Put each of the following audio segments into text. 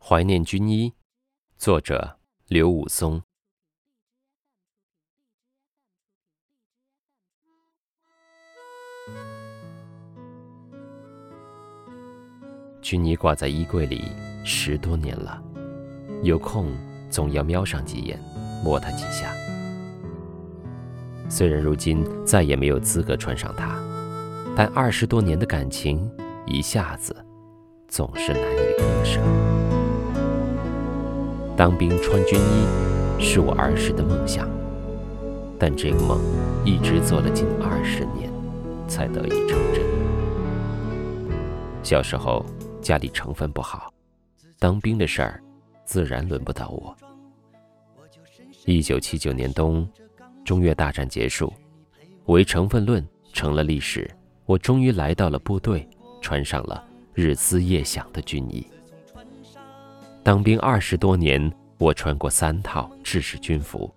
怀念军医，作者刘武松。军衣挂在衣柜里十多年了，有空总要瞄上几眼，摸它几下。虽然如今再也没有资格穿上它，但二十多年的感情一下子总是难以割舍。当兵穿军衣是我儿时的梦想，但这个梦一直做了近二十年，才得以成真。小时候家里成分不好，当兵的事儿自然轮不到我。一九七九年冬。中越大战结束，唯成分论成了历史。我终于来到了部队，穿上了日思夜想的军衣。当兵二十多年，我穿过三套制式军服。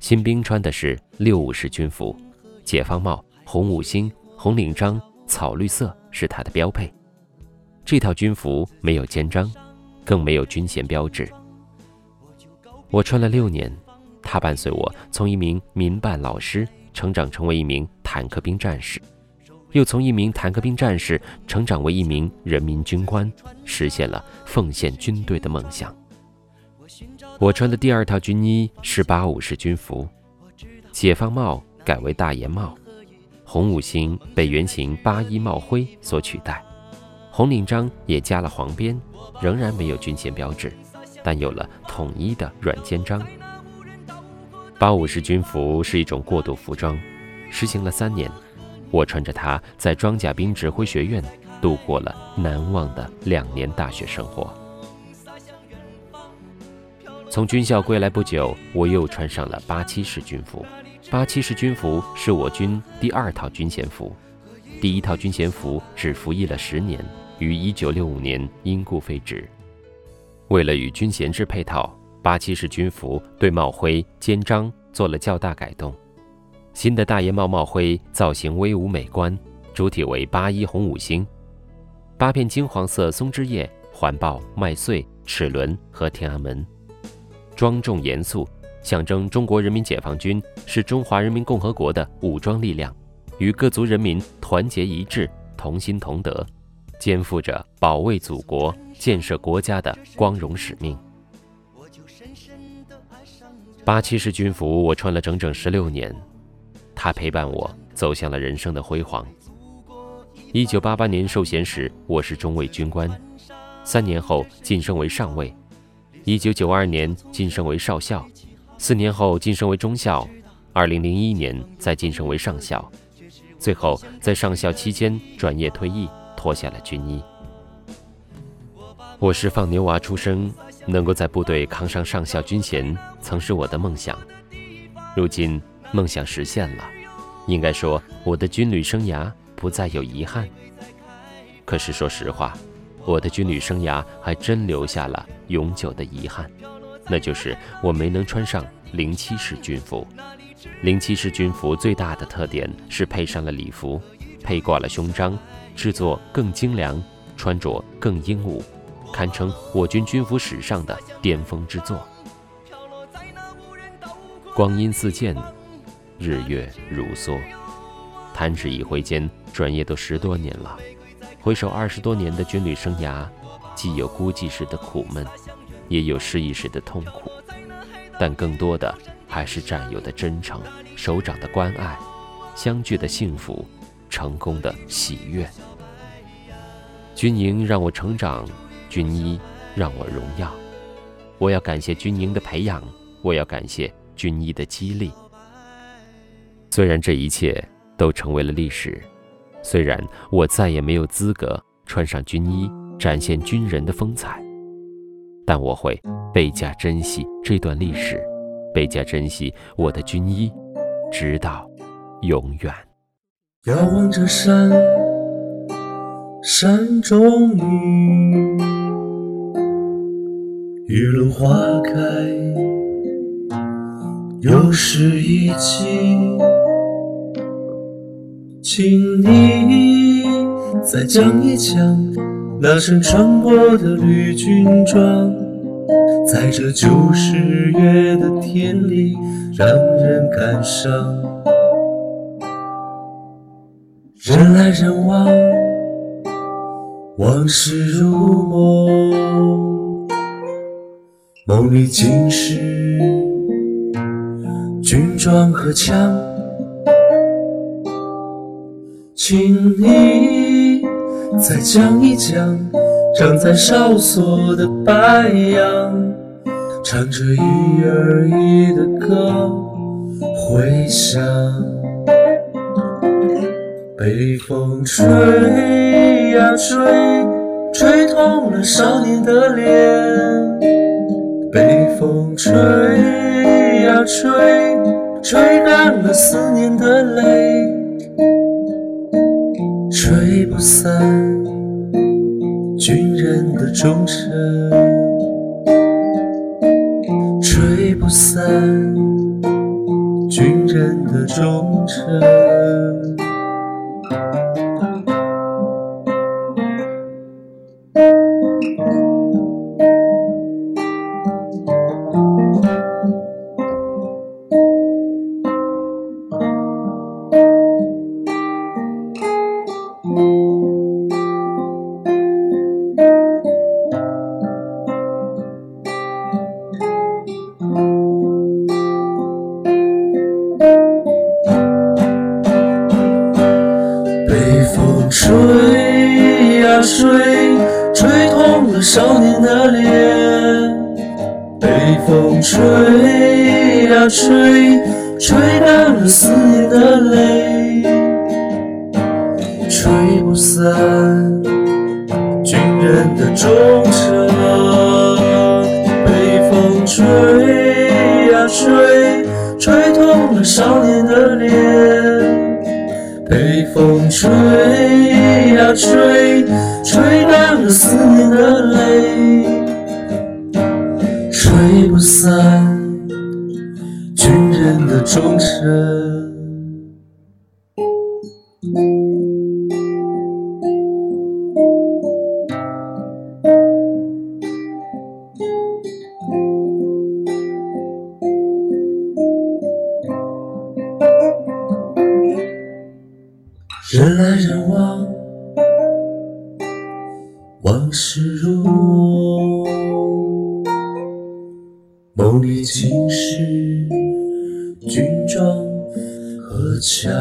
新兵穿的是六五式军服，解放帽、红五星、红领章、草绿色是它的标配。这套军服没有肩章，更没有军衔标志。我穿了六年。他伴随我从一名民办老师成长成为一名坦克兵战士，又从一名坦克兵战士成长为一名人民军官，实现了奉献军队的梦想。我穿的第二套军衣是八五式军服，解放帽改为大檐帽，红五星被圆形八一帽徽所取代，红领章也加了黄边，仍然没有军衔标志，但有了统一的软肩章。八五式军服是一种过渡服装，实行了三年，我穿着它在装甲兵指挥学院度过了难忘的两年大学生活。从军校归来不久，我又穿上了八七式军服。八七式军服是我军第二套军衔服，第一套军衔服只服役了十年，于一九六五年因故废止。为了与军衔制配套。八七式军服对帽徽、肩章做了较大改动，新的大檐帽帽徽造型威武美观，主体为八一红五星，八片金黄色松枝叶环抱麦穗、齿轮和天安门，庄重严肃，象征中国人民解放军是中华人民共和国的武装力量，与各族人民团结一致、同心同德，肩负着保卫祖国、建设国家的光荣使命。八七式军服，我穿了整整十六年，他陪伴我走向了人生的辉煌。一九八八年授衔时，我是中尉军官，三年后晋升为上尉。一九九二年晋升为少校，四年后晋升为中校，二零零一年再晋升为上校，最后在上校期间转业退役，脱下了军衣。我是放牛娃出生。能够在部队扛上上校军衔，曾是我的梦想。如今梦想实现了，应该说我的军旅生涯不再有遗憾。可是说实话，我的军旅生涯还真留下了永久的遗憾，那就是我没能穿上零七式军服。零七式军服最大的特点是配上了礼服，配挂了胸章，制作更精良，穿着更英武。堪称我军军服史上的巅峰之作。光阴似箭，日月如梭，弹指一挥间，转眼都十多年了。回首二十多年的军旅生涯，既有孤寂时的苦闷，也有失意时的痛苦，但更多的还是战友的真诚、首长的关爱、相聚的幸福、成功的喜悦。军营让我成长。军医让我荣耀，我要感谢军营的培养，我要感谢军医的激励。虽然这一切都成为了历史，虽然我再也没有资格穿上军衣展现军人的风采，但我会倍加珍惜这段历史，倍加珍惜我的军衣，直到永远。遥望着山，山中雨。雨落花开，又是一季。请你再讲一讲那身穿过的绿军装，在这九十月的天里，让人感伤。人来人往，往事如梦，梦里尽是军装和枪，请你再讲一讲长在哨所的白杨，唱着一儿一的歌，回响。北风吹呀吹，吹痛了少年的脸。北风吹呀吹，吹干了思念的泪。吹不散军人的忠诚，吹不散军人的忠诚。吹吹，痛了少年的脸。北风吹呀吹，吹干了思念的泪。吹不散军人的忠诚。北风吹呀吹，吹痛了少年的脸。北风吹吹，吹干了思念的泪，吹不散军人的忠诚。往事如梦，梦里尽是军装和枪。